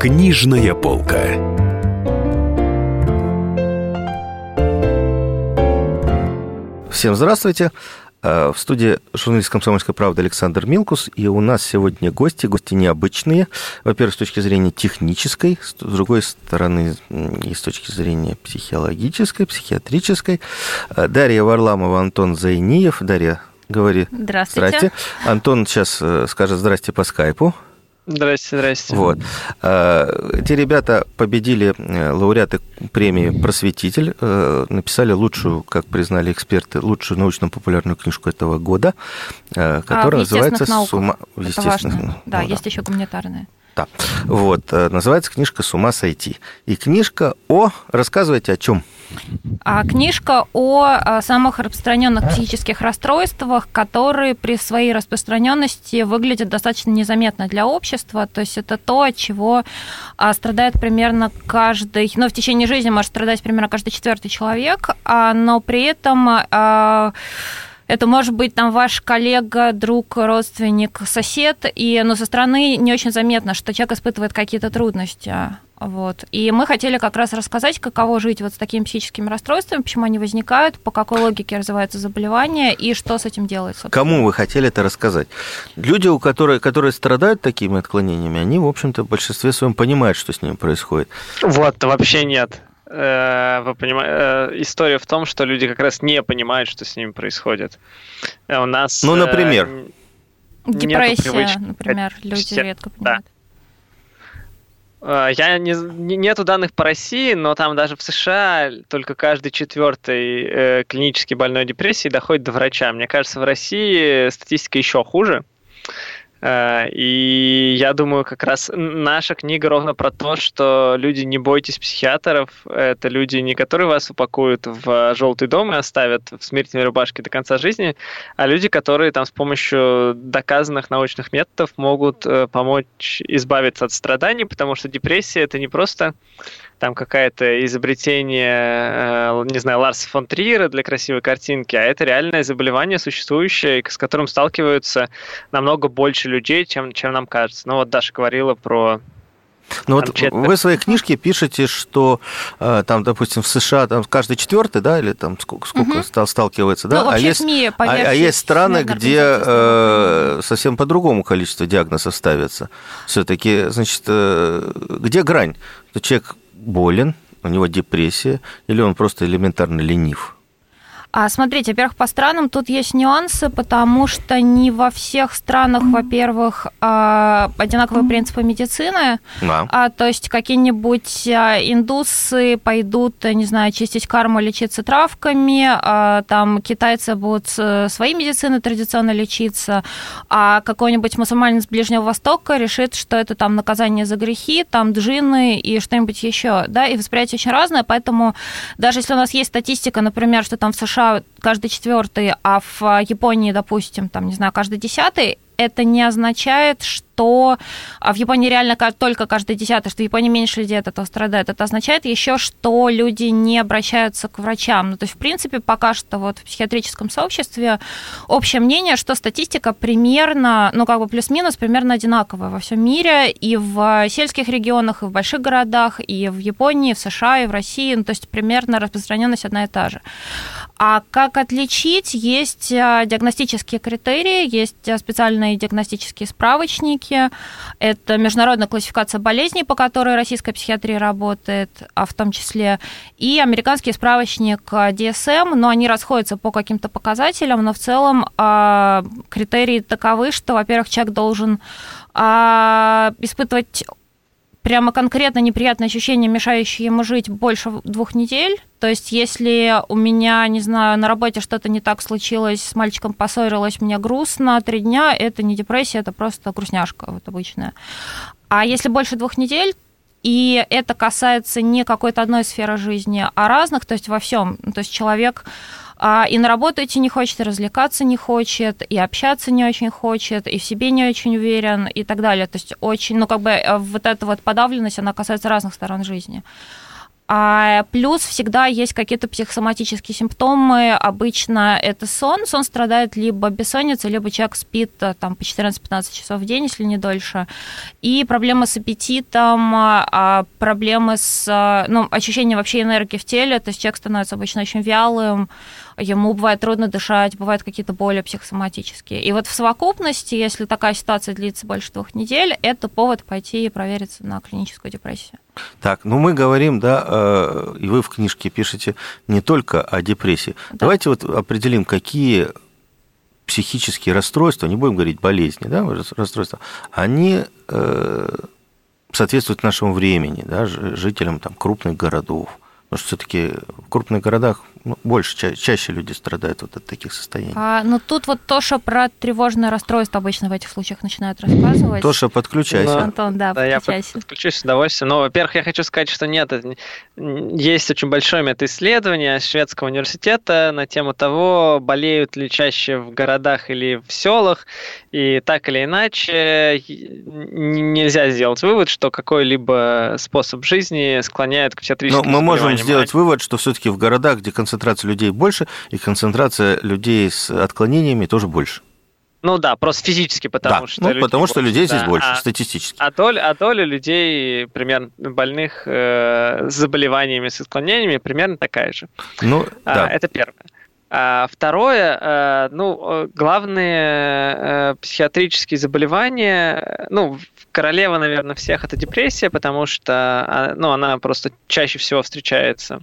Книжная полка. Всем здравствуйте. Э, в студии журналист «Комсомольской правды» Александр Милкус. И у нас сегодня гости, гости необычные. Во-первых, с точки зрения технической, с другой стороны, и с точки зрения психологической, психиатрической. Э, Дарья Варламова, Антон Зайниев. Дарья, говори. Здравствуйте. Здрасте. Антон сейчас э, скажет здрасте по скайпу. Здрасте, здрасте. Вот. Эти ребята победили лауреаты премии «Просветитель», написали лучшую, как признали эксперты, лучшую научно-популярную книжку этого года, которая а, называется науках. «С ума...» Это важно. Да, Ну есть еще гуманитарная. Да. Вот. Называется книжка «С ума сойти». И книжка о... Рассказывайте о чем? А книжка о а, самых распространенных психических расстройствах, которые при своей распространенности выглядят достаточно незаметно для общества. То есть это то, от чего а, страдает примерно каждый, ну, в течение жизни может страдать примерно каждый четвертый человек, а, но при этом а, это может быть там ваш коллега, друг, родственник, сосед, и но со стороны не очень заметно, что человек испытывает какие-то трудности. Вот. И мы хотели как раз рассказать, каково жить вот с такими психическими расстройствами, почему они возникают, по какой логике развиваются заболевания и что с этим делается. Кому вы хотели это рассказать? Люди, у которых, которые страдают такими отклонениями, они, в общем-то, в большинстве своем понимают, что с ними происходит. Вот, вообще нет. Вы понимаете, история в том, что люди как раз не понимают, что с ними происходит. У нас... Ну, например? Депрессия, например, люди Все. редко понимают. Я не, нету данных по России, но там даже в США только каждый четвертый э, клинически больной депрессии доходит до врача. Мне кажется, в России статистика еще хуже. И я думаю, как раз наша книга ровно про то, что люди не бойтесь психиатров. Это люди, не которые вас упакуют в желтый дом и оставят в смертельной рубашке до конца жизни, а люди, которые там с помощью доказанных научных методов могут помочь избавиться от страданий, потому что депрессия это не просто там какое-то изобретение, не знаю, Ларса фон Триера для красивой картинки, а это реальное заболевание существующее, с которым сталкиваются намного больше людей, чем, чем нам кажется. Ну вот Даша говорила про ну вот вы в своей книжке пишете, что там, допустим, в США там каждый четвертый, да, или там сколько, сколько угу. сталкивается, да, ну, а есть, мире, а, а есть страны, где э, совсем по другому количеству диагнозов ставятся. Все-таки, значит, э, где грань? Человек болен, у него депрессия, или он просто элементарно ленив? А смотрите, во-первых, по странам тут есть нюансы, потому что не во всех странах, во-первых, одинаковые принципы медицины. Да. А, то есть какие-нибудь индусы пойдут, не знаю, чистить карму, лечиться травками, а, там китайцы будут своей медицины традиционно лечиться, а какой-нибудь мусульманин с Ближнего Востока решит, что это там наказание за грехи, там джинны и что-нибудь еще, да, и восприятие очень разное, поэтому даже если у нас есть статистика, например, что там в США каждый четвертый, а в Японии, допустим, там, не знаю, каждый десятый, это не означает, что в Японии реально только каждый десятый, что в Японии меньше людей от этого страдает. Это означает еще, что люди не обращаются к врачам. Ну, то есть, в принципе, пока что вот в психиатрическом сообществе общее мнение, что статистика примерно, ну, как бы плюс-минус, примерно одинаковая во всем мире, и в сельских регионах, и в больших городах, и в Японии, и в США, и в России, ну, то есть примерно распространенность одна и та же. А как отличить? Есть диагностические критерии, есть специальные диагностические справочники. Это международная классификация болезней, по которой российская психиатрия работает, а в том числе, и американский справочник DSM, но они расходятся по каким-то показателям, но в целом критерии таковы, что, во-первых, человек должен испытывать прямо конкретно неприятные ощущения, мешающие ему жить больше двух недель. То есть, если у меня, не знаю, на работе что-то не так случилось, с мальчиком поссорилась, мне грустно, три дня, это не депрессия, это просто грустняшка вот обычная. А если больше двух недель, и это касается не какой-то одной сферы жизни, а разных, то есть во всем. То есть человек и на работу идти не хочет, и развлекаться не хочет, и общаться не очень хочет, и в себе не очень уверен, и так далее. То есть очень, ну, как бы вот эта вот подавленность, она касается разных сторон жизни. А плюс всегда есть какие-то психосоматические симптомы. Обычно это сон. Сон страдает либо бессонницей, либо человек спит э, там, по 14-15 часов в день, если не дольше. И проблемы с аппетитом, а проблемы с э, ну, ощущением вообще энергии в теле. То есть человек становится обычно очень вялым, ему бывает трудно дышать, бывают какие-то боли психосоматические. И вот в совокупности, если такая ситуация длится больше двух недель, это повод пойти и провериться на клиническую депрессию. Так, ну мы говорим, да, э, и вы в книжке пишете не только о депрессии. Да. Давайте вот определим, какие психические расстройства, не будем говорить болезни, да, расстройства, они э, соответствуют нашему времени, да, жителям там, крупных городов. Потому что все-таки в крупных городах ну, больше, ча- чаще люди страдают вот от таких состояний. А, ну тут вот Тоша про тревожное расстройство обычно в этих случаях начинает рассказывать. Тоша, подключайся. Ну, Антон, да, да я подключусь с удовольствием. Но, во-первых, я хочу сказать, что нет, есть очень большое мета-исследование шведского университета на тему того, болеют ли чаще в городах или в селах. И так или иначе нельзя сделать вывод, что какой-либо способ жизни склоняет к психиатрическим Но мы можем сделать вывод, что все-таки в городах, где концентрация концентрация людей больше, и концентрация людей с отклонениями тоже больше. Ну да, просто физически, потому да, что... Ну, потому больше. что людей да. здесь больше, а, статистически. А доля, а доля людей, примерно больных э, с заболеваниями, с отклонениями, примерно такая же. Ну, а, да. Это первое. А второе, э, ну, э, главные э, психиатрические заболевания, ну, королева, наверное, всех это депрессия, потому что, а, ну, она просто чаще всего встречается.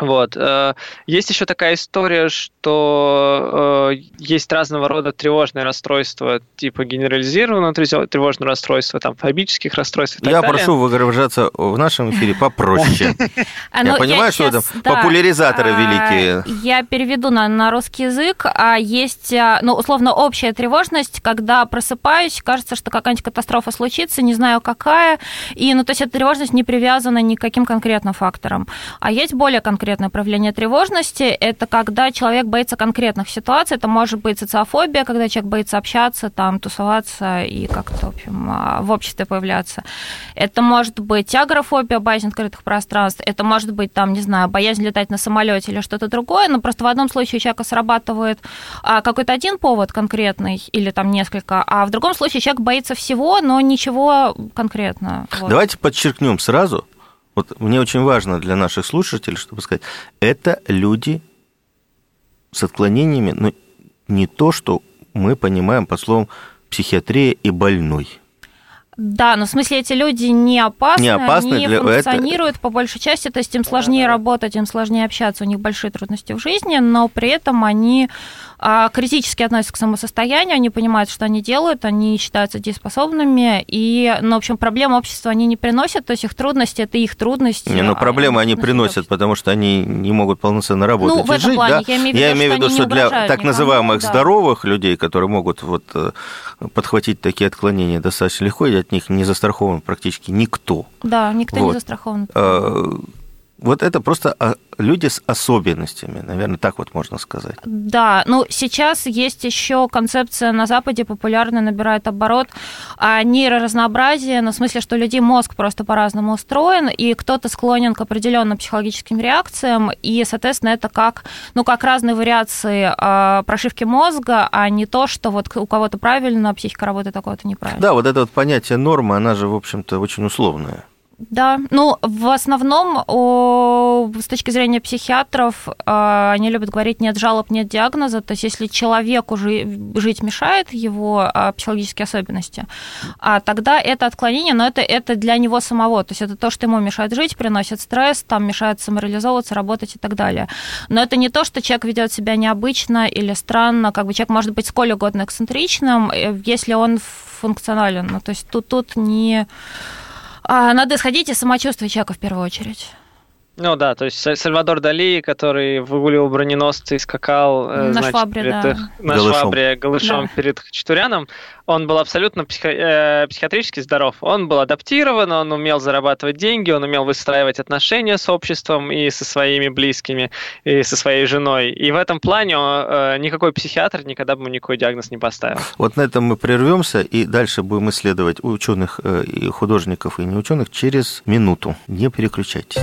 Вот. Э, есть еще такая история, что э, есть разного рода тревожные расстройства, типа генерализированного тревожного расстройства, там, фобических расстройств Я далее. прошу выражаться в нашем эфире попроще. Я ну, понимаю, что это популяризаторы а, великие. Я переведу на русский язык. А Есть, а, ну, условно, общая тревожность, когда просыпаюсь, кажется, что какая-нибудь катастрофа случится, не знаю какая, и, ну, то есть эта тревожность не привязана ни к каким конкретным факторам. А есть более конкретные конкретное проявление тревожности. Это когда человек боится конкретных ситуаций. Это может быть социофобия, когда человек боится общаться, там, тусоваться и как-то, в общем, а, в обществе появляться. Это может быть агрофобия, боязнь открытых пространств. Это может быть, там, не знаю, боязнь летать на самолете или что-то другое. Но просто в одном случае у человека срабатывает а, какой-то один повод конкретный или там несколько, а в другом случае человек боится всего, но ничего конкретно. Вот. Давайте подчеркнем сразу, вот мне очень важно для наших слушателей, чтобы сказать, это люди с отклонениями, но не то, что мы понимаем по словам психиатрия и больной. Да, но в смысле эти люди не опасны, не опасны они для... функционируют это... по большей части, то есть им сложнее работать, им сложнее общаться, у них большие трудности в жизни, но при этом они а, критически относятся к своему состоянию, они понимают, что они делают, они считаются дееспособными, и, ну, в общем, проблем общества они не приносят, то есть их трудности – это их трудности. Не, ну, а проблемы они приносят, потому что они не могут полноценно работать ну, в этом жить, плане, да? Я имею в виду, я имею в виду что, что для так никому, называемых да. здоровых людей, которые могут вот э, подхватить такие отклонения достаточно легко, и от них не застрахован практически никто. Да, никто вот. не застрахован. Вот это просто а, люди с особенностями, наверное, так вот можно сказать. Да, ну сейчас есть еще концепция на Западе популярная, набирает оборот а нейроразнообразие, ну, в смысле, что людей мозг просто по-разному устроен, и кто-то склонен к определенным психологическим реакциям, и, соответственно, это как, ну, как разные вариации э, прошивки мозга, а не то, что вот у кого-то правильно психика работает, а у кого-то неправильно. Да, вот это вот понятие нормы, она же, в общем-то, очень условная. Да, ну, в основном о, с точки зрения психиатров э, они любят говорить нет жалоб, нет диагноза, то есть если человеку жить мешает его э, психологические особенности, а тогда это отклонение, но это, это для него самого, то есть это то, что ему мешает жить, приносит стресс, там мешает самореализовываться, работать и так далее. Но это не то, что человек ведет себя необычно или странно, как бы человек может быть сколь угодно эксцентричным, э, если он функционален, ну, то есть тут, тут не а, надо исходить из самочувствия человека в первую очередь. Ну да, то есть Сальвадор Дали, который выгуливал броненосцы и скакал э, на значит, швабре, перед, да. на голышом. швабре голышом да. перед Хачатуряном, он был абсолютно психо- э, психиатрически здоров. Он был адаптирован, он умел зарабатывать деньги, он умел выстраивать отношения с обществом и со своими близкими, и со своей женой. И в этом плане э, никакой психиатр никогда бы ему никакой диагноз не поставил. Вот на этом мы прервемся и дальше будем исследовать ученых, и художников, и неученых через минуту. Не переключайтесь.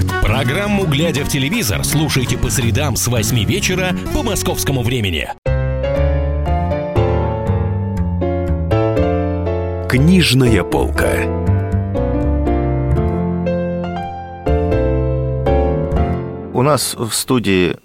Программу «Глядя в телевизор» слушайте по средам с 8 вечера по московскому времени. Книжная полка. У нас в студии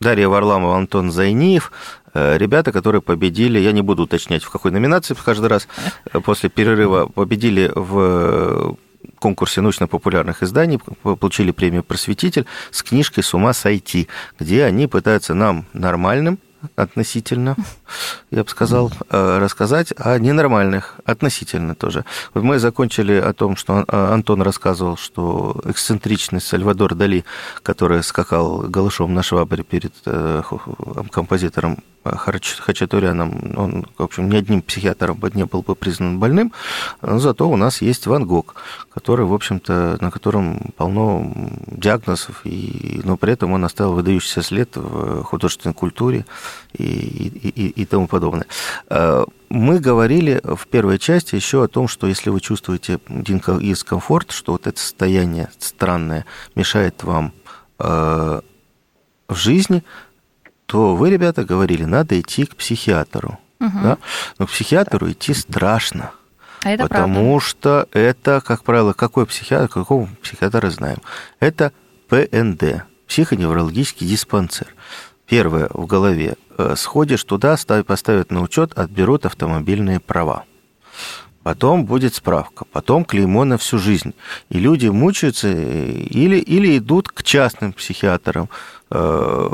Дарья Варламова, Антон Зайниев, э, ребята, которые победили, я не буду уточнять, в какой номинации каждый раз, э, после перерыва победили в конкурсе научно-популярных изданий, получили премию «Просветитель» с книжкой «С ума сойти», где они пытаются нам, нормальным, относительно, я бы сказал, э, рассказать о ненормальных, относительно тоже. Мы закончили о том, что Антон рассказывал, что эксцентричность Сальвадор Дали, который скакал голышом на швабре перед э, композитором Хачатуряном, он, в общем, ни одним психиатром не был бы признан больным, но зато у нас есть Ван Гог, который, в общем-то, на котором полно диагнозов, и, но при этом он оставил выдающийся след в художественной культуре и, и, и тому подобное. Э, мы говорили в первой части еще о том, что если вы чувствуете дискомфорт, что вот это состояние странное мешает вам э, в жизни, то вы, ребята, говорили, надо идти к психиатру. Угу. Да? Но к психиатру идти страшно. А это потому правда. что это, как правило, какой психиатр, какого психиатра знаем? Это ПНД, психоневрологический диспансер. Первое в голове. Э, сходишь туда, поставят на учет, отберут автомобильные права. Потом будет справка, потом клеймо на всю жизнь. И люди мучаются э, или, или идут к частным психиатрам, э,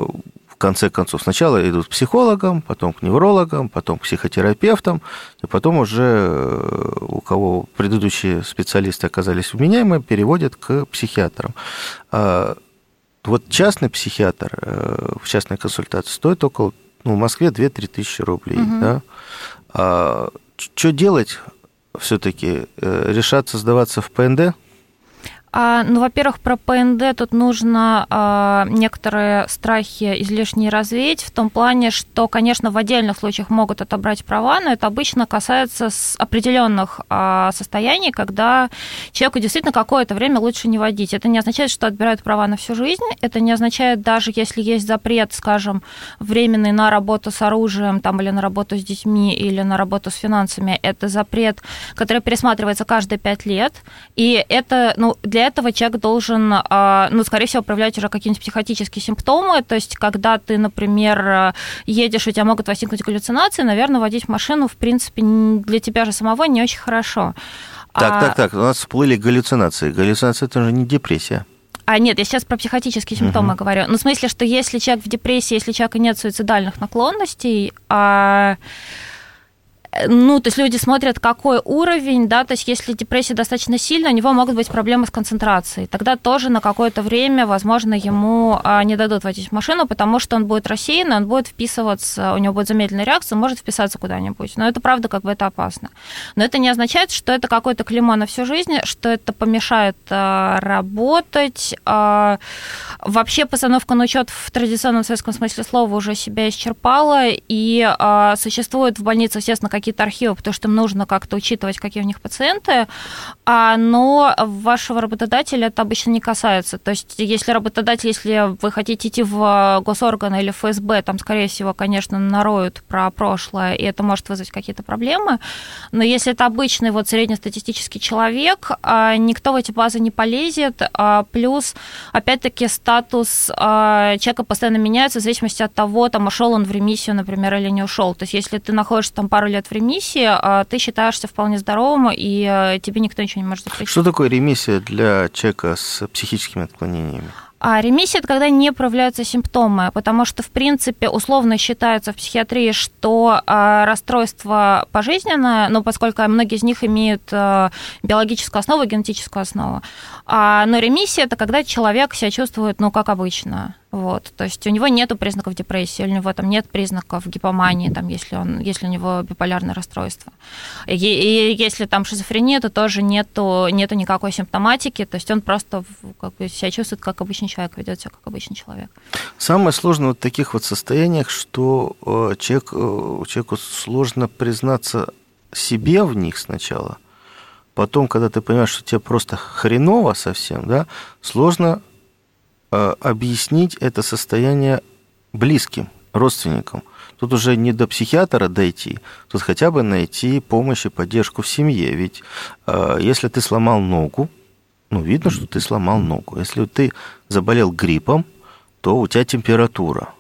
конце концов, сначала идут к психологам, потом к неврологам, потом к психотерапевтам, и потом уже э, у кого предыдущие специалисты оказались вменяемы, переводят к психиатрам. А вот частный психиатр э, в частной консультации стоит около, ну, в Москве 2-3 тысячи рублей. Угу. Да? А, что делать все-таки? Э, решаться сдаваться в ПНД – а, ну, во-первых, про ПНД тут нужно а, некоторые страхи излишне развеять в том плане, что, конечно, в отдельных случаях могут отобрать права, но это обычно касается определенных а, состояний, когда человеку действительно какое-то время лучше не водить. Это не означает, что отбирают права на всю жизнь, это не означает даже, если есть запрет, скажем, временный на работу с оружием там, или на работу с детьми, или на работу с финансами, это запрет, который пересматривается каждые пять лет, и это, ну, для для этого человек должен, а, ну, скорее всего, проявлять уже какие-нибудь психотические симптомы. То есть, когда ты, например, едешь, у тебя могут возникнуть галлюцинации, наверное, водить машину, в принципе, для тебя же самого не очень хорошо. Так, а... так, так, у нас всплыли галлюцинации. Галлюцинация это же не депрессия. А нет, я сейчас про психотические симптомы uh-huh. говорю. Ну, в смысле, что если человек в депрессии, если у человека нет суицидальных наклонностей, а ну, то есть люди смотрят, какой уровень, да, то есть если депрессия достаточно сильная, у него могут быть проблемы с концентрацией. Тогда тоже на какое-то время, возможно, ему а, не дадут водить машину, потому что он будет рассеянный, он будет вписываться, у него будет замедленная реакция, может вписаться куда-нибудь. Но это правда как бы это опасно. Но это не означает, что это какое-то клеймо на всю жизнь, что это помешает а, работать. А, вообще постановка на учет в традиционном советском смысле слова уже себя исчерпала, и существует в больнице, естественно, какие-то архивы, потому что им нужно как-то учитывать, какие у них пациенты, а, но вашего работодателя это обычно не касается. То есть, если работодатель, если вы хотите идти в госорганы или ФСБ, там, скорее всего, конечно, нароют про прошлое, и это может вызвать какие-то проблемы. Но если это обычный вот среднестатистический человек, а, никто в эти базы не полезет. А, плюс, опять-таки, статус человека постоянно меняется в зависимости от того, там, ушел он в ремиссию, например, или не ушел. То есть, если ты находишься там пару лет в ремиссии, а ты считаешься вполне здоровым, и э, тебе никто ничего не может запретить. Что такое ремиссия для человека с психическими отклонениями? А ремиссия – это когда не проявляются симптомы, потому что, в принципе, условно считается в психиатрии, что а, расстройство пожизненное, но поскольку многие из них имеют а, биологическую основу, генетическую основу, а, но ремиссия – это когда человек себя чувствует, ну, как обычно, вот, то есть у него нет признаков депрессии, у него там нет признаков гипомании, там, если, он, если у него биполярное расстройство. И, и если там шизофрения, то тоже нету, нету никакой симптоматики, то есть он просто как бы, себя чувствует как обычный человек, ведет себя как обычный человек. Самое сложное в таких вот состояниях, что э, человек, э, человеку сложно признаться себе в них сначала, потом, когда ты понимаешь, что тебе просто хреново совсем, да, сложно объяснить это состояние близким, родственникам. Тут уже не до психиатра дойти, тут хотя бы найти помощь и поддержку в семье. Ведь э, если ты сломал ногу, ну, видно, что ты сломал ногу. Если ты заболел гриппом, то у тебя температура.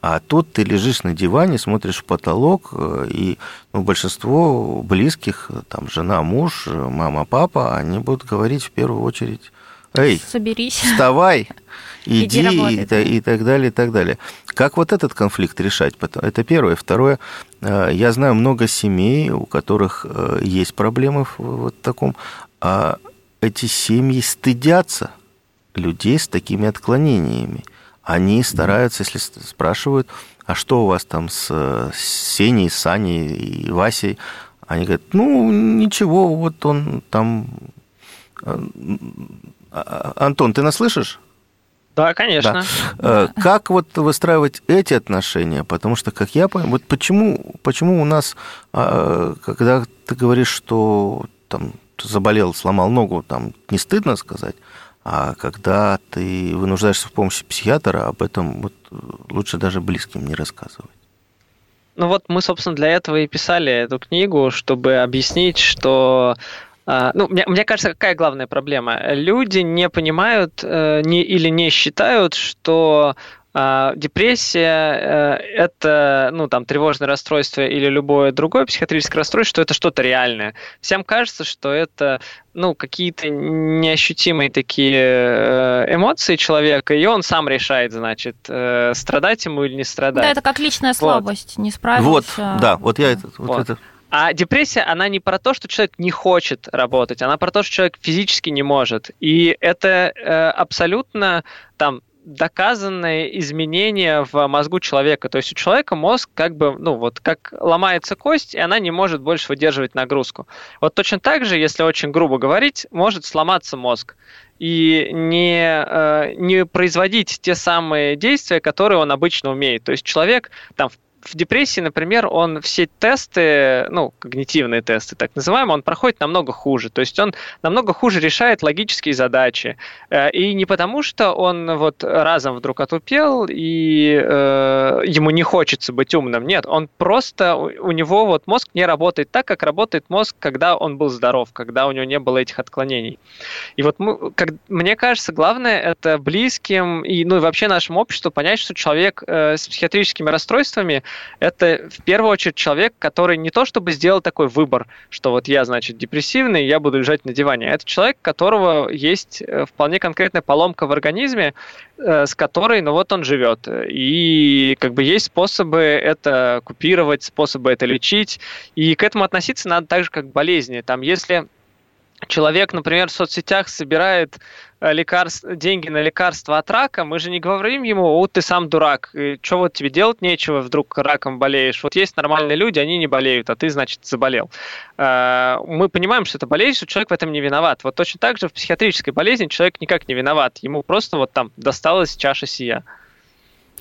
А тут ты лежишь на диване, смотришь в потолок, э, и ну, большинство близких, там, жена, муж, мама, папа, они будут говорить в первую очередь Эй, соберись, вставай, иди, и, и так далее, и так далее. Как вот этот конфликт решать? Это первое. Второе, э, я знаю много семей, у которых э, есть проблемы в вот таком, а эти семьи стыдятся людей с такими отклонениями. Они стараются, если спрашивают, а что у вас там с, Сеней, Саней и Васей, они говорят, ну, ничего, вот он там э, Антон, ты нас слышишь? Да, конечно. Да. Э, как вот выстраивать эти отношения? Потому что, как я понимаю, вот почему, почему у нас, а, когда ты говоришь, что там заболел, сломал ногу, там не стыдно сказать, а когда ты вынуждаешься в помощи психиатра, об этом вот лучше даже близким не рассказывать. Ну вот мы, собственно, для этого и писали эту книгу, чтобы объяснить, что а, ну, мне, мне кажется, какая главная проблема? Люди не понимают э, не, или не считают, что а, депрессия э, это, ну, там, тревожное расстройство или любое другое психиатрическое расстройство, что это что-то реальное. Всем кажется, что это, ну, какие-то неощутимые такие э, эмоции человека, и он сам решает, значит, страдать ему или не страдать. Да, это как личная слабость, вот. не справился. Вот, да, вот я это, вот, вот. это а депрессия, она не про то, что человек не хочет работать, она про то, что человек физически не может. И это э, абсолютно там доказанное изменение в мозгу человека. То есть у человека мозг как бы, ну вот, как ломается кость, и она не может больше выдерживать нагрузку. Вот точно так же, если очень грубо говорить, может сломаться мозг и не, э, не производить те самые действия, которые он обычно умеет. То есть человек там в в депрессии, например, он все тесты, ну, когнитивные тесты, так называемые, он проходит намного хуже. То есть он намного хуже решает логические задачи. Э, и не потому, что он вот разом вдруг отупел, и э, ему не хочется быть умным. Нет, он просто, у него вот мозг не работает так, как работает мозг, когда он был здоров, когда у него не было этих отклонений. И вот мы, как, мне кажется, главное это близким и, ну, и вообще нашему обществу понять, что человек э, с психиатрическими расстройствами это в первую очередь человек, который не то чтобы сделал такой выбор, что вот я, значит, депрессивный, я буду лежать на диване. Это человек, у которого есть э, вполне конкретная поломка в организме, э, с которой, ну вот он живет. И как бы есть способы это купировать, способы это лечить. И к этому относиться надо так же, как к болезни. Там, если человек, например, в соцсетях собирает э, лекарств, деньги на лекарства от рака, мы же не говорим ему, вот ты сам дурак, что вот тебе делать нечего, вдруг раком болеешь. Вот есть нормальные люди, они не болеют, а ты, значит, заболел. Э, мы понимаем, что это болезнь, человек в этом не виноват. Вот точно так же в психиатрической болезни человек никак не виноват. Ему просто вот там досталась чаша сия.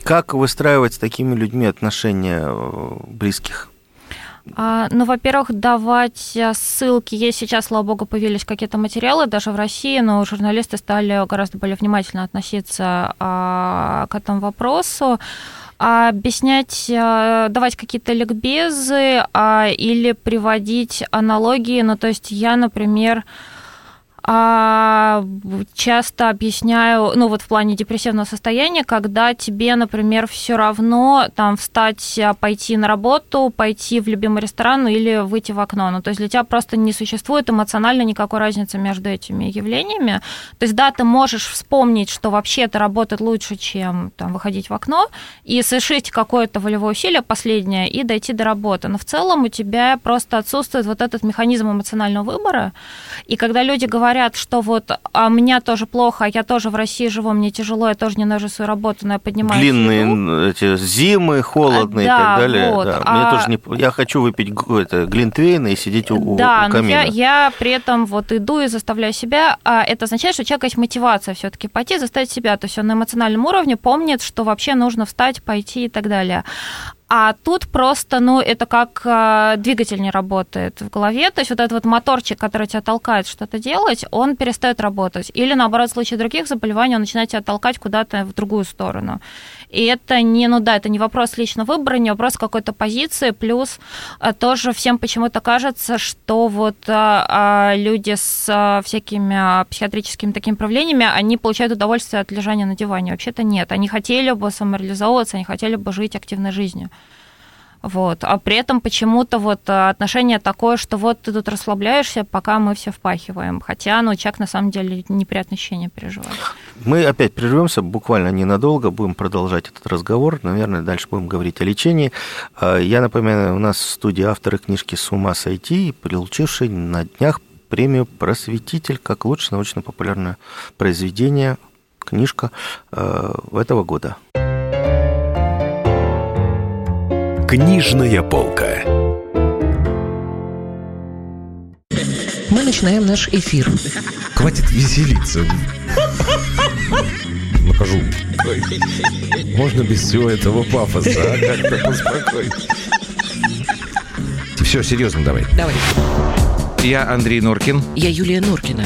Как выстраивать с такими людьми отношения э, близких? А, ну, во-первых, давать э, ссылки. Есть сейчас, слава богу, появились какие-то материалы даже в России, но журналисты стали гораздо более внимательно относиться а, к этому вопросу объяснять, э, давать какие-то ликбезы а, или приводить аналогии. Ну, то есть я, например, а, часто объясняю, ну вот в плане депрессивного состояния, когда тебе, например, все равно там встать, а, пойти на работу, пойти в любимый ресторан или выйти в окно. Ну, то есть для тебя просто не существует эмоционально никакой разницы между этими явлениями. То есть да, ты можешь вспомнить, что вообще это работает лучше, чем там, выходить в окно, и совершить какое-то волевое усилие последнее и дойти до работы. Но в целом у тебя просто отсутствует вот этот механизм эмоционального выбора. И когда люди говорят, что вот а меня тоже плохо, а я тоже в России живу, мне тяжело, я тоже ненавижу свою работу, но я поднимаю Длинные еду. эти зимы, холодные Да, и так далее. вот. да. А- Мне тоже не... Я хочу выпить это, глинтвейн и сидеть у, Да, у но камина. я, я при этом вот иду и заставляю себя, а это означает, что у человека есть мотивация все-таки пойти, заставить себя. То есть он на эмоциональном уровне помнит, что вообще нужно встать, пойти и так далее. А тут просто, ну, это как э, двигатель не работает в голове. То есть вот этот вот моторчик, который тебя толкает что-то делать, он перестает работать. Или, наоборот, в случае других заболеваний он начинает тебя толкать куда-то в другую сторону. И это не, ну да, это не вопрос лично выбора, не вопрос какой-то позиции. Плюс э, тоже всем почему-то кажется, что вот э, э, люди с всякими психиатрическими такими проявлениями, они получают удовольствие от лежания на диване. Вообще-то нет. Они хотели бы самореализовываться, они хотели бы жить активной жизнью. Вот. А при этом почему-то вот э, отношение такое, что вот ты тут расслабляешься, пока мы все впахиваем. Хотя, ну, человек на самом деле неприятные ощущения переживает. Мы опять прервемся, буквально ненадолго, будем продолжать этот разговор. Наверное, дальше будем говорить о лечении. А, Я напоминаю, у нас в студии авторы книжки «С ума сойти», получивший на днях премию «Просветитель» как лучшее научно-популярное произведение, книжка э, этого года. Книжная полка. Мы начинаем наш эфир. Хватит веселиться. Накажу. Можно без всего этого пафоса, а? Как-то поспокойнее. Все, серьезно давай. Давай. Я Андрей Норкин. Я Юлия Норкина.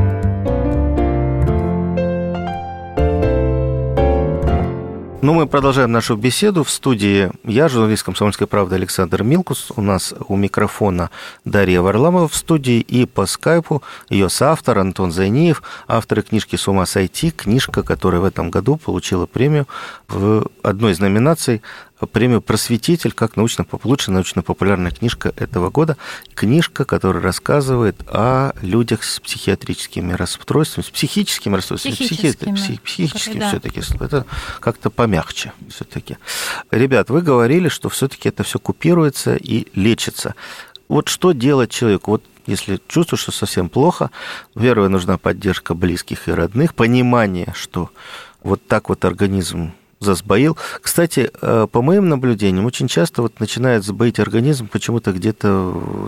Ну, мы продолжаем нашу беседу. В студии я, журналист «Комсомольской правды» Александр Милкус. У нас у микрофона Дарья Варламова в студии. И по скайпу ее соавтор Антон Зайниев, авторы книжки «С ума сойти». Книжка, которая в этом году получила премию в одной из номинаций премию «Просветитель» как научно, лучшая научно-популярная книжка этого года. Книжка, которая рассказывает о людях с психиатрическими расстройствами, с психическими расстройствами. Психическими, Психи- психическими да. все-таки. Это как-то помягче все-таки. Ребят, вы говорили, что все-таки это все купируется и лечится. Вот что делать человеку? Вот если чувствуешь, что совсем плохо, первое, нужна поддержка близких и родных, понимание, что вот так вот организм засбоил. Кстати, э, по моим наблюдениям, очень часто вот начинает сбоить организм почему-то где-то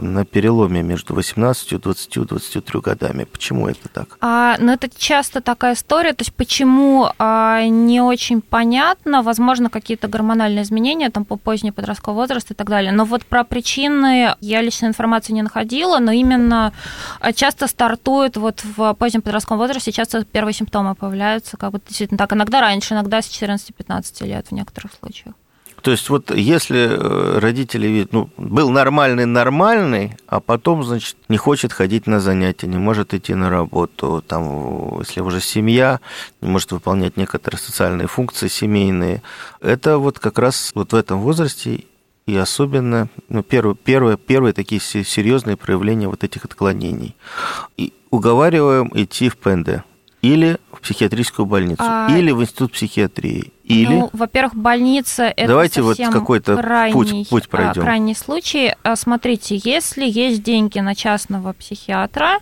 на переломе между 18, 20, 23 годами. Почему это так? А, ну, это часто такая история, то есть почему а, не очень понятно, возможно, какие-то гормональные изменения там по поздний подростковый возраст и так далее. Но вот про причины я лично информации не находила, но именно а, часто стартует вот в позднем подростковом возрасте, часто первые симптомы появляются, как бы действительно так. Иногда раньше, иногда с 14-15 лет в некоторых случаях. То есть вот если э, родители видят, ну, был нормальный-нормальный, а потом, значит, не хочет ходить на занятия, не может идти на работу, там, если уже семья, не может выполнять некоторые социальные функции семейные, это вот как раз вот в этом возрасте и особенно ну, первые, первые, первые такие се- серьезные проявления вот этих отклонений. И уговариваем идти в ПНД или в психиатрическую больницу, А- или в институт психиатрии, или... Ну, во-первых, больница это Давайте вот какой-то крайний, путь- путь а, пройдем. крайний случай. А, Смотрите, если есть деньги на частного психиатра,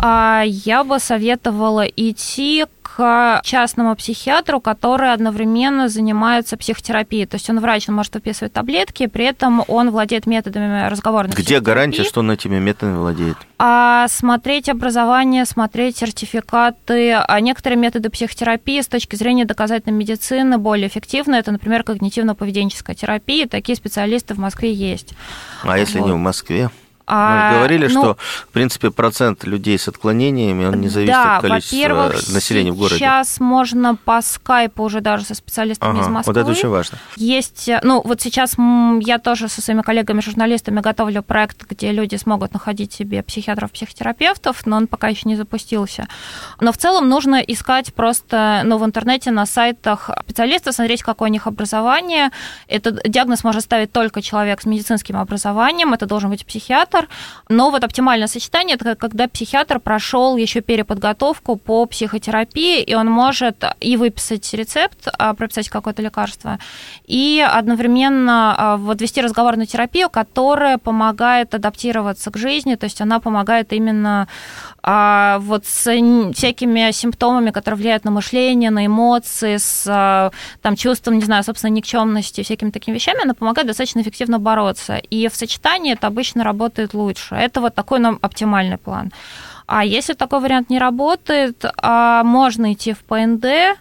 Я бы советовала идти к частному психиатру, который одновременно занимается психотерапией. То есть он врач, он может выписывать таблетки, при этом он владеет методами разговорной Где гарантия, что он этими методами владеет? А смотреть образование, смотреть сертификаты. А некоторые методы психотерапии с точки зрения доказательной медицины более эффективны. Это, например, когнитивно-поведенческая терапия. Такие специалисты в Москве есть. А если Вот. не в Москве? А, Мы говорили, ну, что, в принципе, процент людей с отклонениями, он не зависит да, от количества населения в городе. сейчас можно по скайпу уже даже со специалистами из Ага, Москвы. вот это очень важно. Есть, э, ну, вот сейчас я тоже со своими коллегами-журналистами готовлю проект, где люди смогут находить себе психиатров-психотерапевтов, но он пока еще не запустился. Но в целом нужно искать просто, ну, в интернете, на сайтах специалистов, смотреть, какое у них образование. Этот диагноз может ставить только человек с медицинским образованием, это должен быть психиатр. Но вот оптимальное сочетание – это когда психиатр прошел еще переподготовку по психотерапии, и он может и выписать рецепт, а, прописать какое-то лекарство, и одновременно а, вот вести разговорную терапию, которая помогает адаптироваться к жизни, то есть она помогает именно а, вот с всякими симптомами, которые влияют на мышление, на эмоции, с а, там, чувством, не знаю, собственно, никчемности, всякими такими вещами, она помогает достаточно эффективно бороться. И в сочетании это обычно работает лучше. Это вот такой нам оптимальный план. А если такой вариант не работает, а, можно идти в ПНД,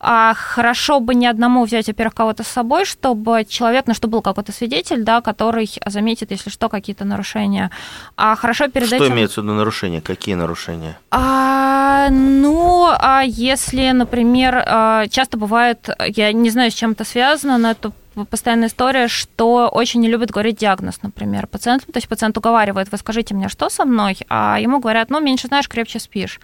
а хорошо бы не одному взять, во-первых, кого-то с собой, чтобы человек, ну, чтобы был какой-то свидетель, да, который заметит, если что, какие-то нарушения. А хорошо перед Что этим... имеется в виду нарушения? Какие нарушения? А, ну, а если, например, а, часто бывает, я не знаю, с чем это связано, но это постоянная история, что очень не любят говорить диагноз, например, пациенту. То есть пациент уговаривает, вы скажите мне, что со мной, а ему говорят, ну, меньше знаешь, крепче спишь.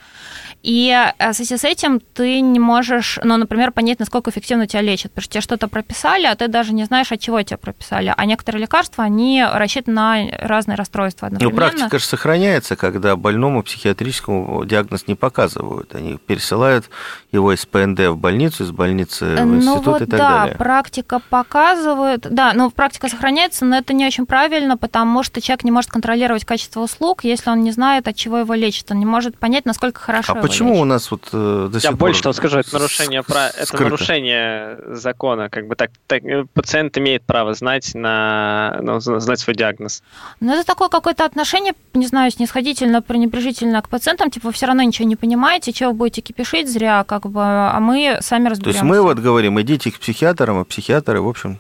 И э, в связи с этим ты не можешь, ну, например, понять, насколько эффективно тебя лечат, потому что тебе что-то прописали, а ты даже не знаешь, от чего тебя прописали. А некоторые лекарства, они рассчитаны на разные расстройства Ну, одновременно. практика же сохраняется, когда больному психиатрическому диагноз не показывают. Они пересылают его из ПНД в больницу, из больницы в Ну институт вот и так да, далее. практика показывает, да, но практика сохраняется, но это не очень правильно, потому что человек не может контролировать качество услуг, если он не знает, от чего его лечат, он не может понять, насколько хорошо А его почему у лечат. нас вот э, до сих Я пор больше того скажу, это нарушение, про... это нарушение закона. Как бы так, так, э, пациент имеет право знать, на... ну, зна- знать свой диагноз. Ну, это такое какое-то отношение, не знаю, снисходительно, пренебрежительно к пациентам, типа, вы все равно ничего не понимаете, чего вы будете кипишить зря, как бы, а мы сами То разберемся. есть мы вот говорим, идите к психиатрам, а психиатры, в общем,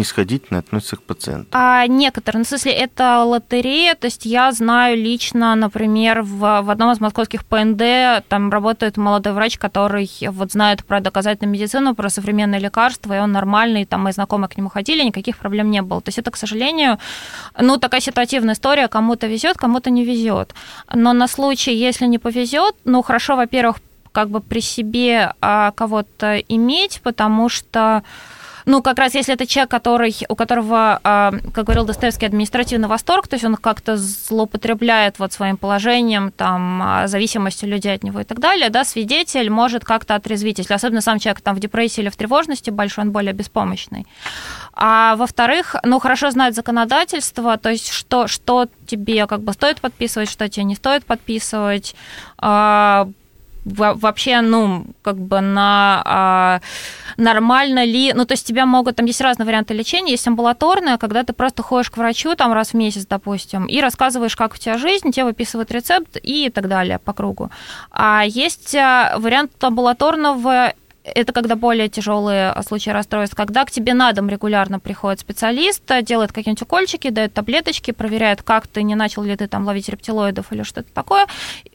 снисходительно относятся к пациенту. А некоторые, ну, в смысле, это лотерея, то есть я знаю лично, например, в, в одном из московских ПНД там работает молодой врач, который вот знает про доказательную медицину, про современные лекарства, и он нормальный, там мои знакомые к нему ходили, никаких проблем не было. То есть это, к сожалению, ну, такая ситуативная история, кому-то везет, кому-то не везет. Но на случай, если не повезет, ну, хорошо, во-первых, как бы при себе а, кого-то иметь, потому что ну, как раз если это человек, который, у которого, а, как говорил Достоевский, административный восторг, то есть он как-то злоупотребляет вот своим положением, там, а, зависимостью людей от него и так далее, да, свидетель может как-то отрезвить, если особенно сам человек там в депрессии или в тревожности большой, он более беспомощный. А во-вторых, ну, хорошо знать законодательство, то есть что, что тебе как бы стоит подписывать, что тебе не стоит подписывать, а, вообще, ну, как бы на а, нормально ли, ну, то есть тебя могут, там есть разные варианты лечения, есть амбулаторное, когда ты просто ходишь к врачу там раз в месяц, допустим, и рассказываешь, как у тебя жизнь, тебе выписывают рецепт и так далее по кругу. А есть а, вариант амбулаторного это когда более тяжелые случаи расстройств, когда к тебе на дом регулярно приходит специалист, делает какие-нибудь укольчики, дает таблеточки, проверяет, как ты, не начал ли ты там ловить рептилоидов или что-то такое,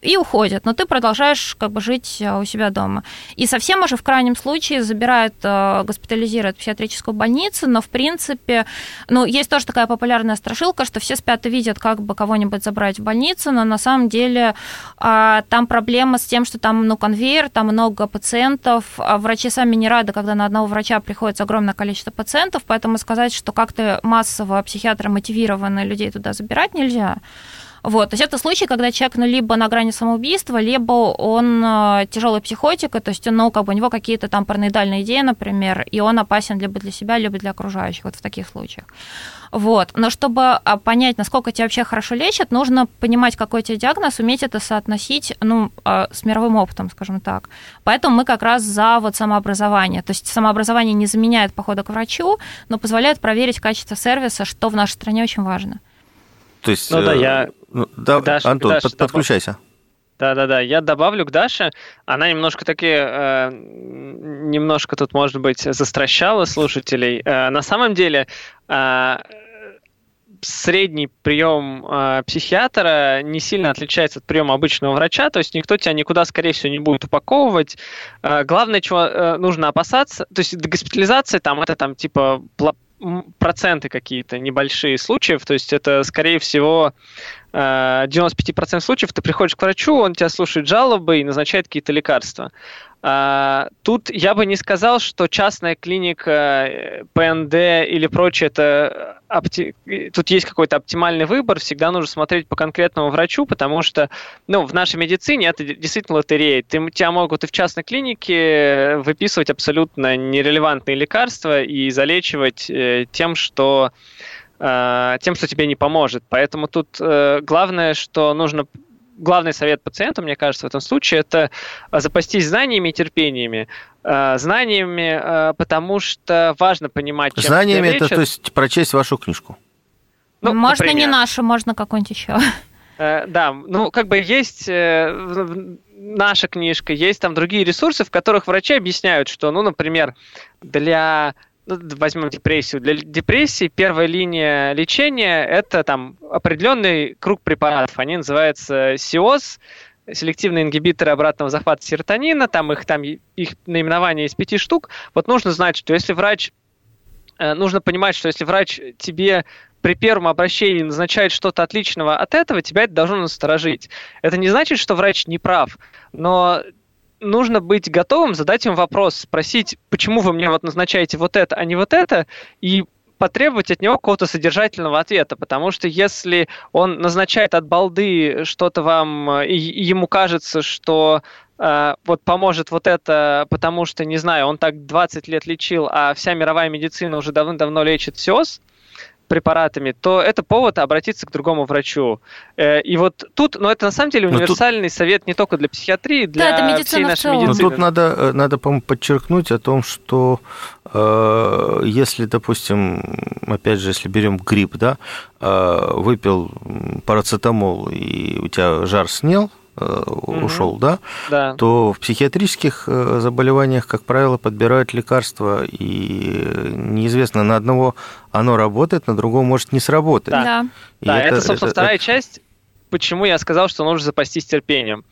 и уходит. Но ты продолжаешь как бы жить э, у себя дома. И совсем уже в крайнем случае забирает, э, госпитализирует в психиатрическую больницу, но в принципе, ну, есть тоже такая популярная страшилка, что все спят и видят, как бы кого-нибудь забрать в больницу, но на самом деле а, там проблема с тем, что там, ну, конвейер, там много пациентов, а врачи сами не рады, когда на одного врача приходится огромное количество пациентов, поэтому сказать, что как-то массово психиатры мотивированы людей туда забирать нельзя. Вот, то есть это случай, когда человек, ну, либо на грани самоубийства, либо он э, тяжелый психотик, то есть, ну, как бы у него какие-то там параноидальные идеи, например, и он опасен либо для себя, либо для окружающих, вот в таких случаях. Вот. Но чтобы а, понять, насколько тебя вообще хорошо лечат, нужно понимать, какой у тебя диагноз, уметь это соотносить ну, а, с мировым опытом, скажем так. Поэтому мы как раз за вот самообразование. То есть самообразование не заменяет похода к врачу, но позволяет проверить качество сервиса, что в нашей стране очень важно. То есть, ну, да, я... Ну, да, Даша, Антон, Даша, под, подключайся. Да-да-да, я добавлю к Даше. Она немножко такие, э, немножко тут, может быть, застращала слушателей. Э, на самом деле, э, средний прием э, психиатра не сильно отличается от приема обычного врача, то есть никто тебя никуда, скорее всего, не будет упаковывать. Э, главное, чего э, нужно опасаться, то есть госпитализация там это там типа проценты какие-то небольшие случаев, то есть это, скорее всего, 95% случаев ты приходишь к врачу, он тебя слушает жалобы и назначает какие-то лекарства. А, тут я бы не сказал, что частная клиника э, ПНД или прочее, это опти... тут есть какой-то оптимальный выбор, всегда нужно смотреть по конкретному врачу, потому что ну, в нашей медицине это действительно лотерея. Ты, тебя могут и в частной клинике выписывать абсолютно нерелевантные лекарства и залечивать э, тем, что э, тем, что тебе не поможет. Поэтому тут главное, что нужно главный совет пациенту, мне кажется, в этом случае, это а, запастись знаниями и терпениями. А, знаниями, а, потому что важно понимать, чем Знаниями это, то есть, прочесть вашу книжку. Ну, можно например. не нашу, можно какую-нибудь еще. Э, да, ну, как бы есть э, наша книжка, есть там другие ресурсы, в которых врачи объясняют, что, ну, например, для ну, возьмем депрессию. Для депрессии первая линия лечения – это там определенный круг препаратов. Они называются СИОС, селективные ингибиторы обратного захвата серотонина, там их, там их наименование из пяти штук. Вот нужно знать, что если врач, э, нужно понимать, что если врач тебе при первом обращении назначает что-то отличного от этого, тебя это должно насторожить. Это не значит, что врач не прав, но нужно быть готовым задать им вопрос, спросить, почему вы мне вот назначаете вот это, а не вот это, и потребовать от него какого-то содержательного ответа, потому что если он назначает от балды что-то вам, и, и ему кажется, что э, вот поможет вот это, потому что, не знаю, он так 20 лет лечил, а вся мировая медицина уже давно-давно лечит СИОС, препаратами, то это повод обратиться к другому врачу. Э, и вот тут, ну это на самом деле универсальный тут... совет не только для психиатрии, для да, это всей нашей медицины. Но тут надо, э, надо по-моему, подчеркнуть о том, что э, если, допустим, опять же, если берем грипп, да, э, выпил парацетамол и у тебя жар снял, угу. ушел, да, да, то в психиатрических э, заболеваниях, как правило, подбирают лекарства, и неизвестно, на одного оно работает, на другого может не сработать. Да, да это, это, собственно, это, вторая это... часть, почему я сказал, что нужно запастись терпением.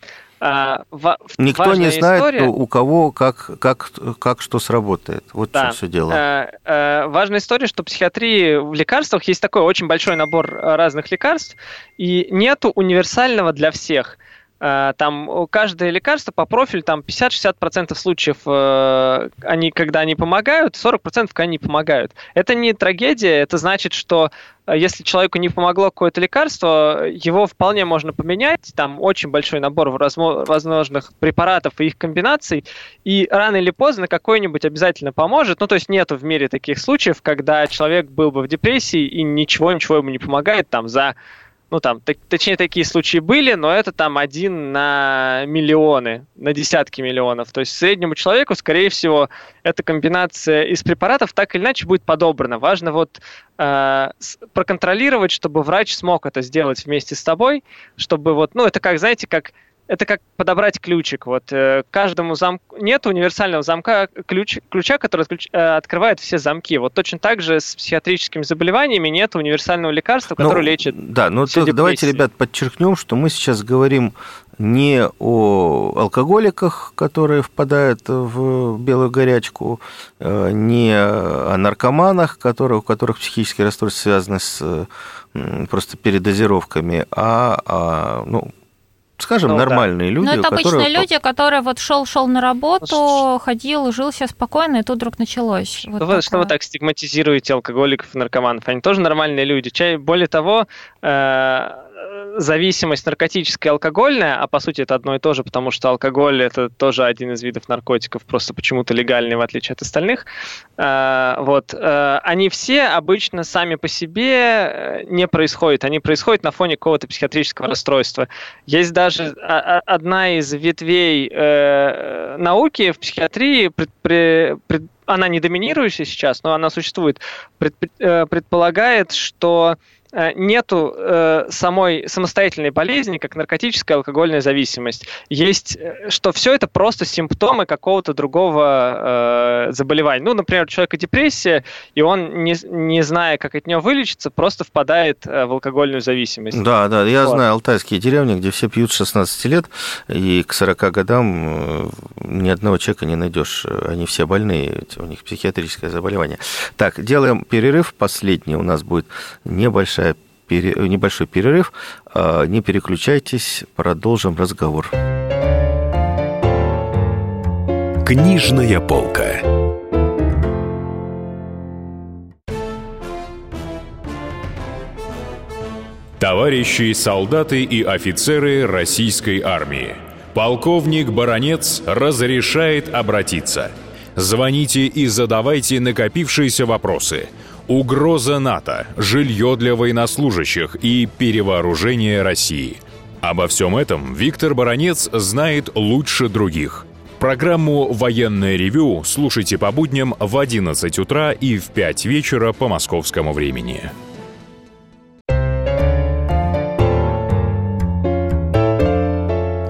А, в, Никто не знает, история... у кого как, как, как что сработает. Вот да. что все дело. А, а, важная история, что в психиатрии в лекарствах есть такой очень большой набор разных лекарств, и нету универсального для всех. Э, там каждое лекарство по профилю, там 50-60% случаев, э, они, когда они помогают, 40% когда они помогают. Это не трагедия, это значит, что э, если человеку не помогло какое-то лекарство, его вполне можно поменять, там очень большой набор возможных препаратов и их комбинаций, и рано или поздно какой-нибудь обязательно поможет. Ну, то есть нету в мире таких случаев, когда человек был бы в депрессии и ничего, ничего ему не помогает там за ну там, так, точнее, такие случаи были, но это там один на миллионы, на десятки миллионов. То есть среднему человеку, скорее всего, эта комбинация из препаратов так или иначе будет подобрана. Важно вот э, проконтролировать, чтобы врач смог это сделать вместе с тобой, чтобы вот, ну, это как, знаете, как это как подобрать ключик. Вот э, каждому замку нет универсального замка ключ, ключа, который ключ, э, открывает все замки. Вот точно так же с психиатрическими заболеваниями нет универсального лекарства, которое ну, лечит. Да, ну то, давайте, ребят, подчеркнем, что мы сейчас говорим не о алкоголиках, которые впадают в белую горячку, э, не о наркоманах, которые, у которых психические расстройства связаны с просто передозировками, а, а ну, скажем, ну, нормальные да. люди. Ну, это которые... обычные люди, которые вот шел, шел на работу, ну, ходил, жил себе спокойно, и тут вдруг началось. Вот вы, что вы так стигматизируете алкоголиков и наркоманов? Они тоже нормальные люди. Чай, более того, э, зависимость наркотическая и алкогольная, а по сути это одно и то же, потому что алкоголь это тоже один из видов наркотиков, просто почему-то легальный в отличие от остальных. Э, вот, э, они все обычно сами по себе э, не происходят, они происходят на фоне какого-то психиатрического расстройства. Есть даже а, а, одна из ветвей э, науки в психиатрии, она не доминирующая сейчас, но она существует, пред, предполагает, что нету э, самой самостоятельной болезни, как наркотическая алкогольная зависимость. Есть, э, что все это просто симптомы какого-то другого э, заболевания. Ну, например, у человека депрессия, и он, не, не зная, как от нее вылечиться, просто впадает э, в алкогольную зависимость. Да, да, я вот. знаю алтайские деревни, где все пьют 16 лет, и к 40 годам ни одного человека не найдешь. Они все больные, у них психиатрическое заболевание. Так, делаем перерыв. Последний у нас будет небольшая небольшой перерыв. А, не переключайтесь, продолжим разговор. Книжная полка. Товарищи солдаты и офицеры российской армии. Полковник Баронец разрешает обратиться. Звоните и задавайте накопившиеся вопросы – Угроза НАТО, жилье для военнослужащих и перевооружение России. Обо всем этом Виктор Баранец знает лучше других. Программу «Военное ревю» слушайте по будням в 11 утра и в 5 вечера по московскому времени.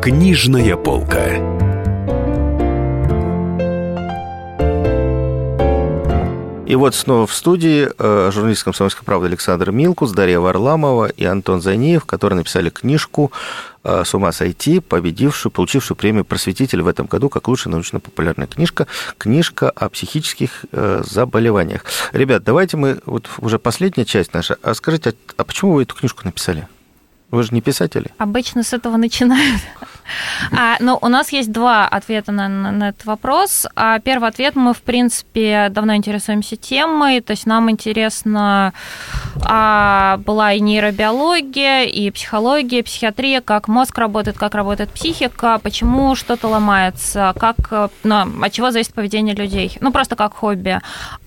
Книжная полка. И вот снова в студии э, журналист «Комсомольской правды» Александр Милкус, Дарья Варламова и Антон Заниев, которые написали книжку э, «С ума сойти», победившую, получившую премию «Просветитель» в этом году как лучшая научно-популярная книжка, книжка о психических э, заболеваниях. Ребят, давайте мы, вот уже последняя часть наша, а скажите, а, а почему вы эту книжку написали? Вы же не писатели. Обычно с этого начинают. А, ну, у нас есть два ответа на, на, на этот вопрос. А первый ответ мы, в принципе, давно интересуемся темой, то есть нам интересно а, была и нейробиология, и психология, и психиатрия, как мозг работает, как работает психика, почему что-то ломается, как, ну, от чего зависит поведение людей. Ну, просто как хобби.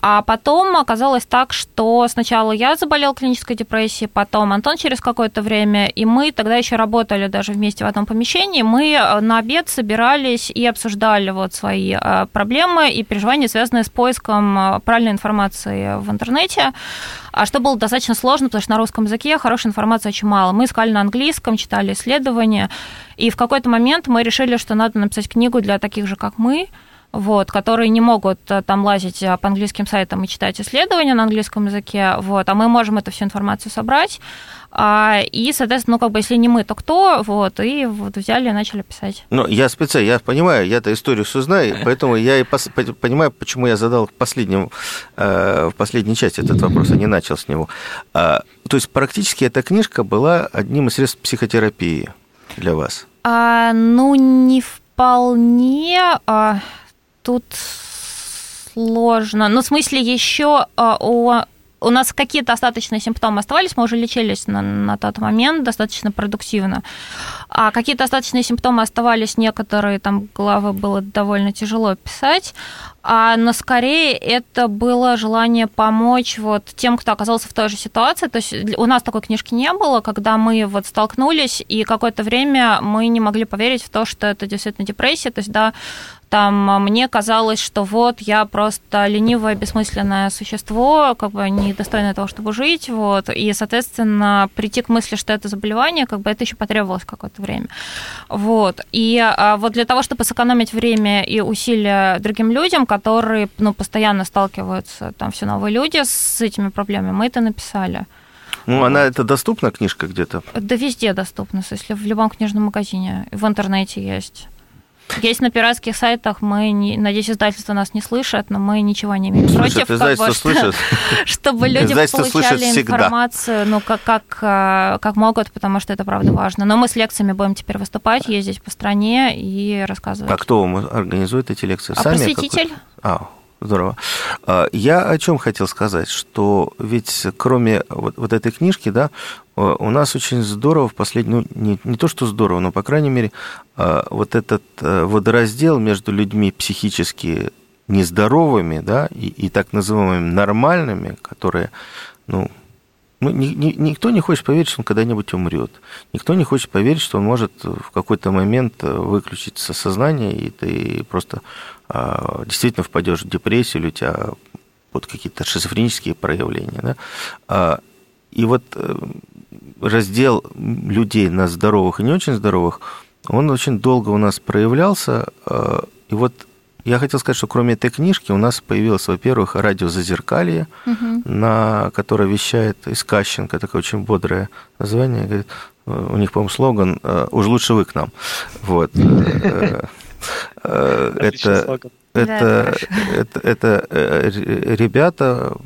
А потом оказалось так, что сначала я заболел клинической депрессией, потом Антон через какое-то время, и мы тогда еще работали даже вместе в одном помещении, мы э, на обед собирались и обсуждали вот свои э, проблемы и переживания, связанные с поиском э, правильной информации в интернете. А что было достаточно сложно, потому что на русском языке хорошей информации очень мало. Мы искали на английском, читали исследования, и в какой-то момент мы решили, что надо написать книгу для таких же, как мы, вот, которые не могут там лазить по английским сайтам и читать исследования на английском языке, вот, а мы можем эту всю информацию собрать, а, и, соответственно, ну, как бы, если не мы, то кто? Вот, и вот взяли и начали писать. Ну, я специально, я понимаю, я эту историю все знаю, поэтому я и пос, понимаю, почему я задал в, последнем, э, в последней части этот вопрос, а не начал с него. А, то есть, практически эта книжка была одним из средств психотерапии для вас? А, ну, не вполне. А, тут сложно. Ну, в смысле, еще а, о у нас какие-то остаточные симптомы оставались, мы уже лечились на, на тот момент достаточно продуктивно. А какие-то остаточные симптомы оставались, некоторые там главы было довольно тяжело писать. А, но скорее это было желание помочь вот тем, кто оказался в той же ситуации. То есть у нас такой книжки не было, когда мы вот столкнулись, и какое-то время мы не могли поверить в то, что это действительно депрессия. То есть, да, там а, мне казалось, что вот я просто ленивое, бессмысленное существо, как бы недостойное того, чтобы жить, вот, и, соответственно, прийти к мысли, что это заболевание, как бы это еще потребовалось какое-то время. Вот. И а, вот для того, чтобы сэкономить время и усилия другим людям, которые, ну, постоянно сталкиваются, там, все новые люди с этими проблемами, мы это написали. Ну, она это доступна, книжка где-то? Да везде доступна, если в любом книжном магазине, в интернете есть. Есть на пиратских сайтах, мы, не, надеюсь, издательство нас не слышат, но мы ничего не имеем Слышат, против, как бы, что, чтобы люди получали информацию, ну, как, как, э, как могут, потому что это, правда, важно. Но мы с лекциями будем теперь выступать, ездить по стране и рассказывать. А кто вам организует эти лекции? А Сами просветитель. А, Здорово. А, Я о чем хотел сказать, что ведь кроме вот, вот этой книжки, да, у нас очень здорово в последнем, ну, не, не то что здорово, но, по крайней мере, а, вот этот э, водораздел между людьми психически нездоровыми, да, и, и так называемыми нормальными, которые, ну, ну, ни, ни- никто не хочет поверить, что он когда-нибудь умрет. Никто не хочет поверить, что он может в какой-то момент э, выключить со сознания, и ты просто а, действительно впадешь в депрессию, или у тебя вот какие-то шизофренические проявления. Да? А, и вот э, раздел людей на здоровых и не очень здоровых, он очень долго у нас проявлялся. а, И вот я хотел сказать, что кроме этой книжки у нас появилось, во-первых, радио «Зазеркалье», на которое вещает из Кащенко, такое очень бодрое название. Говорит, э, у них, по-моему, слоган э, «Уж лучше вы к нам». Вот. Э, Это, это это, это, ребята,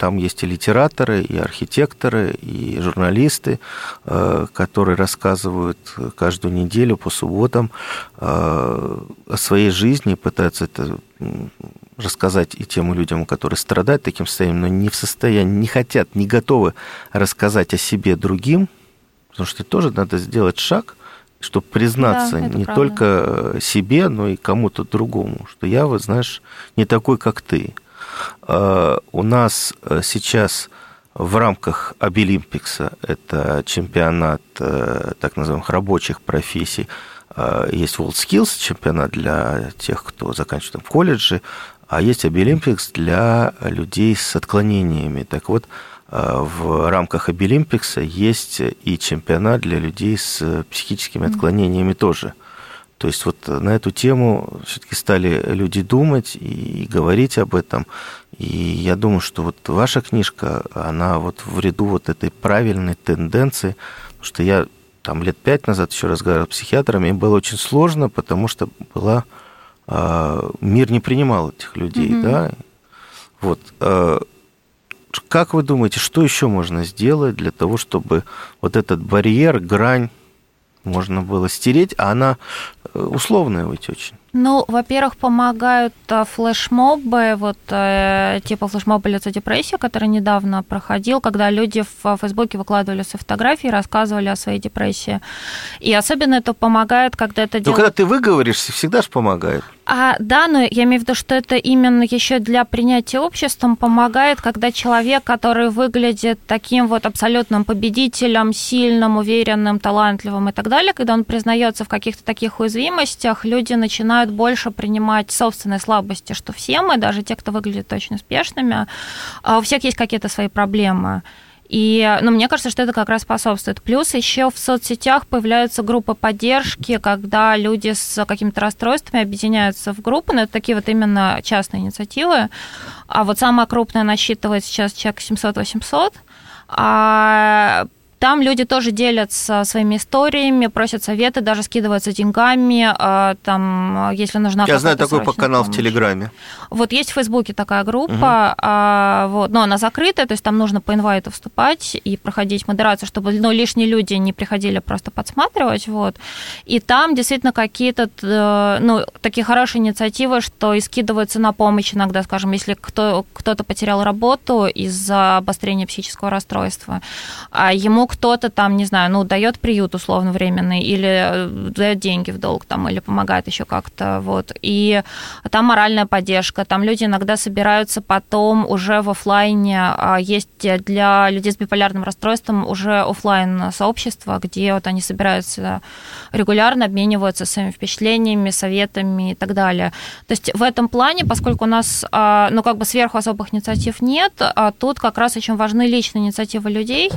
там есть и литераторы, и архитекторы, и журналисты, э, которые рассказывают каждую неделю по субботам э, о своей жизни, пытаются это рассказать и тем людям, которые страдают таким состоянием, но не в состоянии, не хотят, не готовы рассказать о себе другим, потому что тоже надо сделать шаг, чтобы признаться Да, не правда. только себе, но и кому-то другому, что я, вот знаешь, не такой, как ты. Э, У нас э, сейчас в рамках Обилимпикса, это чемпионат э, так называемых рабочих профессий, есть WorldSkills, чемпионат для тех, кто заканчивает там колледжи, а есть Обилимпикс для людей с отклонениями. Так вот, в рамках Обилимпикса есть и чемпионат для людей с психическими отклонениями тоже. То есть вот на эту тему все-таки стали люди думать и говорить об этом. И я думаю, что вот ваша книжка, она вот в ряду вот этой правильной тенденции, потому что я там лет пять назад еще разговаривал с психиатрами, им было очень сложно, потому что была а, мир не принимал этих людей, Мгм. да. Вот. а, Как вы думаете, что еще можно сделать для того, чтобы вот этот барьер, грань можно было стереть, а она э, условная ведь очень. Ну, во-первых, помогают а, флешмобы, вот э, типа флешмоба лица депрессии, который недавно проходил, когда люди в а, Фейсбуке выкладывали свои фотографии, рассказывали о своей депрессии. И особенно это помогает, когда это делают... когда ты выговоришься, всегда же помогает. А, да, но я имею в виду, что это именно еще для принятия обществом помогает, когда человек, который выглядит таким вот абсолютным победителем, сильным, уверенным, талантливым и так далее, когда он признается в каких-то таких уязвимостях, люди начинают больше принимать собственные слабости, что все мы, даже те, кто выглядит очень успешными, а у всех есть какие-то свои проблемы. И, ну, мне кажется, что это как раз способствует. Плюс еще в соцсетях появляются группы поддержки, когда люди с какими-то расстройствами объединяются в группы, но это такие вот именно частные инициативы. А вот самая крупная насчитывает сейчас человек 700-800. А там люди тоже делятся своими историями, просят советы, даже скидываются деньгами, а, там, если нужна Я знаю такой по канал в помощь. Телеграме. Вот есть в Фейсбуке такая группа, а, вот, но она закрытая, то есть там нужно по инвайту вступать и проходить модерацию, чтобы ну, лишние люди не приходили просто подсматривать, вот. И там действительно какие-то, э, ну, такие хорошие инициативы, что и скидываются на помощь иногда, скажем, если кто, кто-то потерял работу из-за обострения психического расстройства, а ему кто-то там, не знаю, ну, дает приют условно временный или э, дает деньги в долг там, или помогает еще как-то, вот. И там моральная поддержка, там люди иногда собираются потом уже в офлайне, а есть для людей с биполярным расстройством уже офлайн сообщество, где вот они собираются регулярно, обмениваются своими впечатлениями, советами и так далее. То есть в этом плане, поскольку у нас, а, ну, как бы сверху особых инициатив нет, а тут как раз очень важны личные инициативы людей,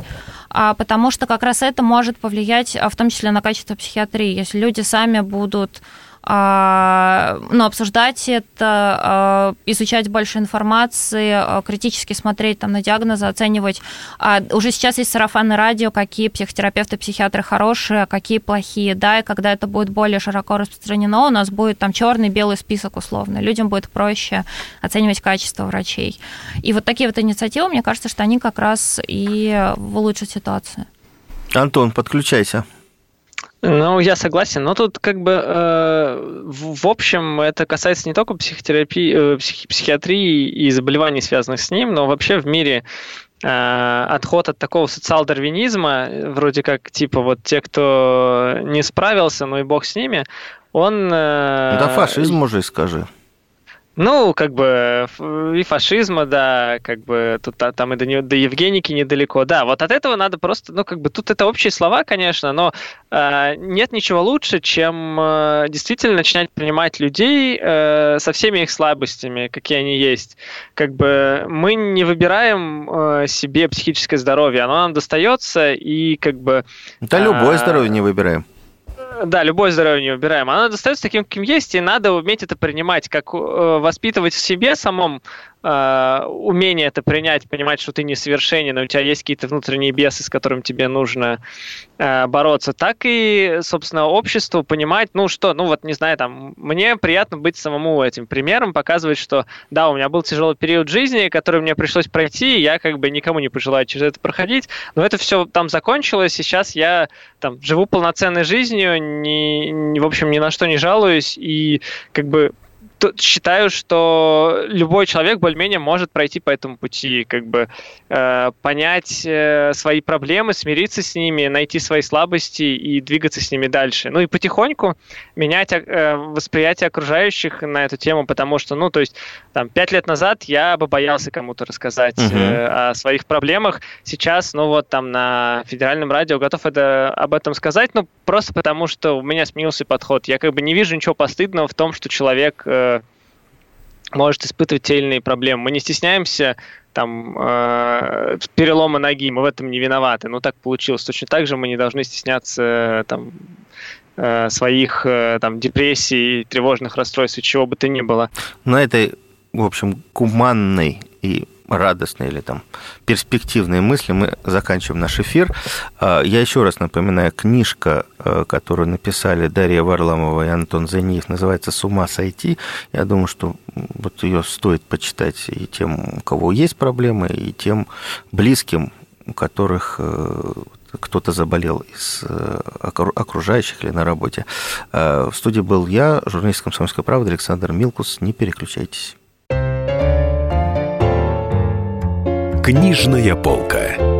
потому что как раз это может повлиять а, в том числе на качество психиатрии. Если люди сами будут а, ну, обсуждать это, а, изучать больше информации, а, критически смотреть там, на диагнозы, оценивать. А Уже сейчас есть сарафанное радио, какие психотерапевты, психиатры хорошие, а какие плохие, да, и когда это будет более широко распространено, у нас будет там черный, белый список условно. Людям будет проще оценивать качество врачей. И вот такие вот инициативы, мне кажется, что они как раз и улучшат ситуацию. Антон, подключайся. Ну, я согласен, но тут как бы э, в, общем это касается не только психотерапии, э, психи, психиатрии и заболеваний, связанных с ним, но вообще в мире э, отход от такого социал-дарвинизма, вроде как типа вот те, кто не справился, ну и бог с ними, он... Э, да фашизм уже скажи. Ну, как бы и фашизма, да, как бы тут а, там и до, до Евгеники недалеко. Да, вот от этого надо просто, ну, как бы тут это общие слова, конечно, но э, нет ничего лучше, чем э, действительно начинать принимать людей э, со всеми их слабостями, какие они есть. Как бы мы не выбираем э, себе психическое здоровье, оно нам достается, и как бы... Да, любое здоровье не выбираем да, любое здоровье не выбираем. Оно достается таким, каким есть, и надо уметь это принимать, как э, воспитывать в себе самом э, умение это принять, понимать, что ты несовершенен, у тебя есть какие-то внутренние бесы, с которыми тебе нужно э, бороться, так и, собственно, обществу понимать, ну что, ну вот, не знаю, там, мне приятно быть самому этим примером, показывать, что, да, у меня был тяжелый период жизни, который мне пришлось пройти, и я как бы никому не пожелаю через это проходить, но это все там закончилось, и сейчас я там живу полноценной жизнью, ни, в общем, ни на что не жалуюсь, и как бы считаю, что любой человек более-менее может пройти по этому пути, как бы э, понять э, свои проблемы, смириться с ними, найти свои слабости и двигаться с ними дальше. Ну и потихоньку менять э, восприятие окружающих на эту тему, потому что, ну, то есть, там, пять лет назад я бы боялся кому-то рассказать uh-huh. э, о своих проблемах. Сейчас, ну, вот там на федеральном радио готов это, об этом сказать, ну, просто потому что у меня сменился подход. Я как бы не вижу ничего постыдного в том, что человек э, может испытывать те или иные проблемы. Мы не стесняемся там э, перелома ноги, мы в этом не виноваты. Ну так получилось. Точно так же мы не должны стесняться там э, своих э, там депрессий, тревожных расстройств, чего бы то ни было. На этой, в общем, гуманной и радостные или там перспективные мысли, мы заканчиваем наш эфир. А, я еще раз напоминаю, книжка, а, которую написали Дарья Варламова и Антон Заниев, называется «С ума сойти». Я думаю, что вот ее стоит почитать и тем, у кого есть проблемы, и тем близким, у которых э, кто-то заболел из э, окружающих или на работе. А, в студии был я, журналист «Комсомольской правды» Александр Милкус. Не переключайтесь. Книжная полка.